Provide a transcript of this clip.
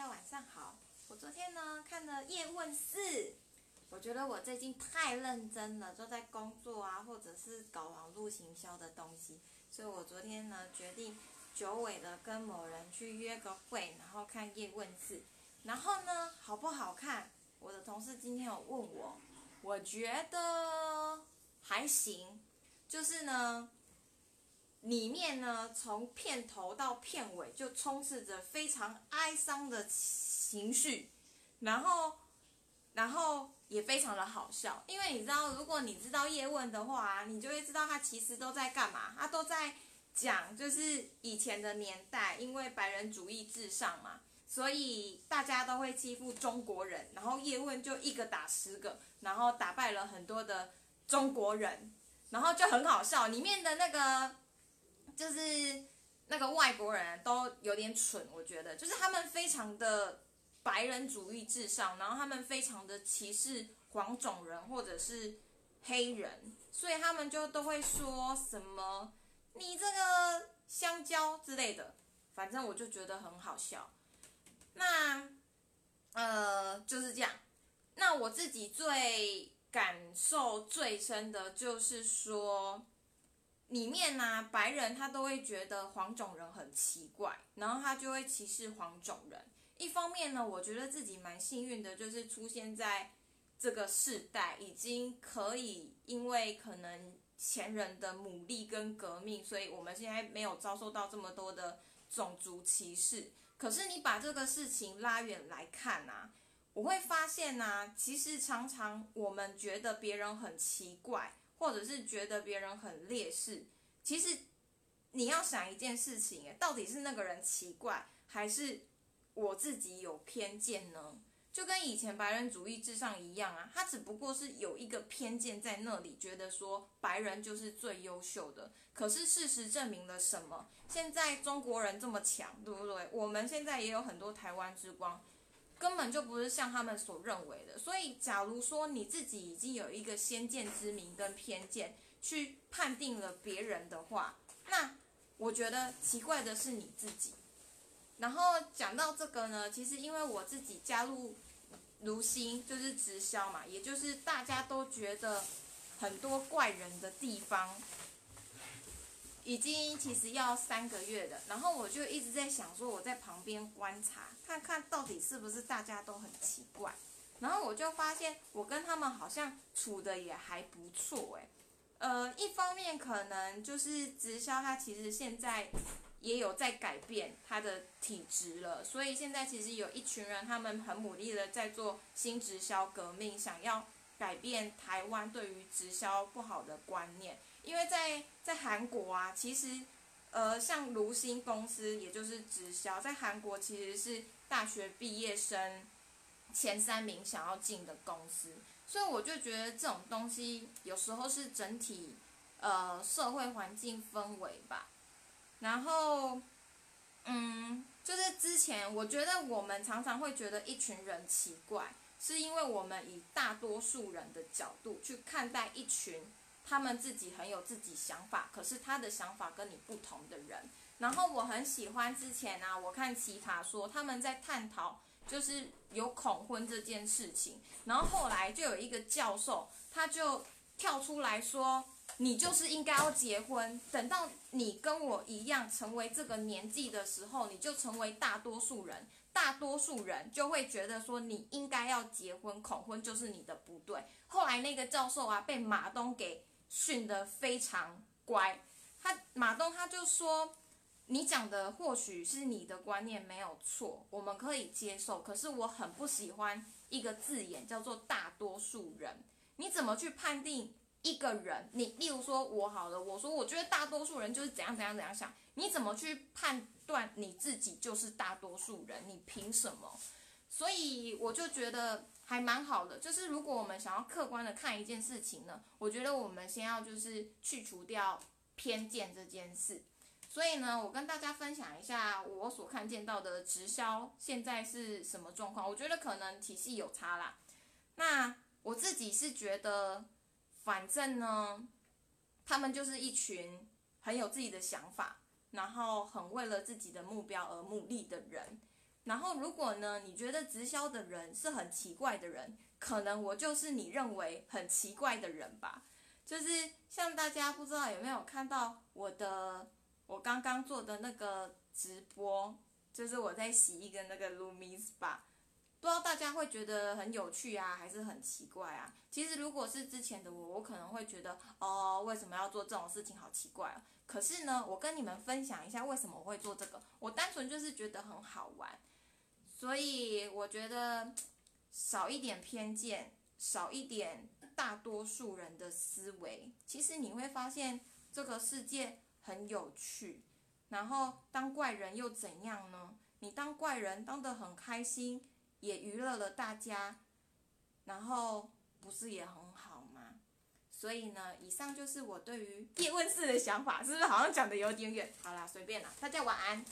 大家晚上好。我昨天呢看了《叶问四》，我觉得我最近太认真了，都在工作啊，或者是搞网络行销的东西，所以我昨天呢决定久违的跟某人去约个会，然后看《叶问四》。然后呢好不好看？我的同事今天有问我，我觉得还行，就是呢。里面呢，从片头到片尾就充斥着非常哀伤的情绪，然后，然后也非常的好笑。因为你知道，如果你知道叶问的话，你就会知道他其实都在干嘛。他都在讲，就是以前的年代，因为白人主义至上嘛，所以大家都会欺负中国人。然后叶问就一个打十个，然后打败了很多的中国人，然后就很好笑。里面的那个。就是那个外国人都有点蠢，我觉得，就是他们非常的白人主义至上，然后他们非常的歧视黄种人或者是黑人，所以他们就都会说什么“你这个香蕉”之类的，反正我就觉得很好笑。那呃就是这样。那我自己最感受最深的就是说。里面呢，白人他都会觉得黄种人很奇怪，然后他就会歧视黄种人。一方面呢，我觉得自己蛮幸运的，就是出现在这个世代，已经可以因为可能前人的努力跟革命，所以我们现在没有遭受到这么多的种族歧视。可是你把这个事情拉远来看啊，我会发现呢，其实常常我们觉得别人很奇怪。或者是觉得别人很劣势，其实你要想一件事情，到底是那个人奇怪，还是我自己有偏见呢？就跟以前白人主义至上一样啊，他只不过是有一个偏见在那里，觉得说白人就是最优秀的。可是事实证明了什么？现在中国人这么强，对不对？我们现在也有很多台湾之光。根本就不是像他们所认为的，所以假如说你自己已经有一个先见之明跟偏见去判定了别人的话，那我觉得奇怪的是你自己。然后讲到这个呢，其实因为我自己加入如新就是直销嘛，也就是大家都觉得很多怪人的地方。已经其实要三个月的，然后我就一直在想说，我在旁边观察，看看到底是不是大家都很奇怪。然后我就发现，我跟他们好像处的也还不错诶。呃，一方面可能就是直销，它其实现在也有在改变它的体质了，所以现在其实有一群人，他们很努力的在做新直销革命，想要改变台湾对于直销不好的观念。因为在在韩国啊，其实，呃，像卢新公司，也就是直销，在韩国其实是大学毕业生前三名想要进的公司，所以我就觉得这种东西有时候是整体呃社会环境氛围吧。然后，嗯，就是之前我觉得我们常常会觉得一群人奇怪，是因为我们以大多数人的角度去看待一群。他们自己很有自己想法，可是他的想法跟你不同的人。然后我很喜欢之前啊，我看奇塔说他们在探讨就是有恐婚这件事情。然后后来就有一个教授，他就跳出来说：“你就是应该要结婚，等到你跟我一样成为这个年纪的时候，你就成为大多数人。大多数人就会觉得说你应该要结婚，恐婚就是你的不对。”后来那个教授啊，被马东给。训得非常乖，他马东他就说，你讲的或许是你的观念没有错，我们可以接受。可是我很不喜欢一个字眼叫做大多数人。你怎么去判定一个人？你例如说我好了，我说我觉得大多数人就是怎样怎样怎样想，你怎么去判断你自己就是大多数人？你凭什么？所以我就觉得还蛮好的，就是如果我们想要客观的看一件事情呢，我觉得我们先要就是去除掉偏见这件事。所以呢，我跟大家分享一下我所看见到的直销现在是什么状况。我觉得可能体系有差啦。那我自己是觉得，反正呢，他们就是一群很有自己的想法，然后很为了自己的目标而努力的人。然后如果呢，你觉得直销的人是很奇怪的人，可能我就是你认为很奇怪的人吧。就是像大家不知道有没有看到我的我刚刚做的那个直播，就是我在洗一个那个 Lumis 吧。不知道大家会觉得很有趣啊，还是很奇怪啊？其实如果是之前的我，我可能会觉得哦，为什么要做这种事情，好奇怪啊。可是呢，我跟你们分享一下为什么我会做这个，我单纯就是觉得很好玩。所以我觉得少一点偏见，少一点大多数人的思维，其实你会发现这个世界很有趣。然后当怪人又怎样呢？你当怪人当得很开心。也娱乐了大家，然后不是也很好吗？所以呢，以上就是我对于叶问四的想法，是不是好像讲的有点远？好啦，随便啦，大家晚安。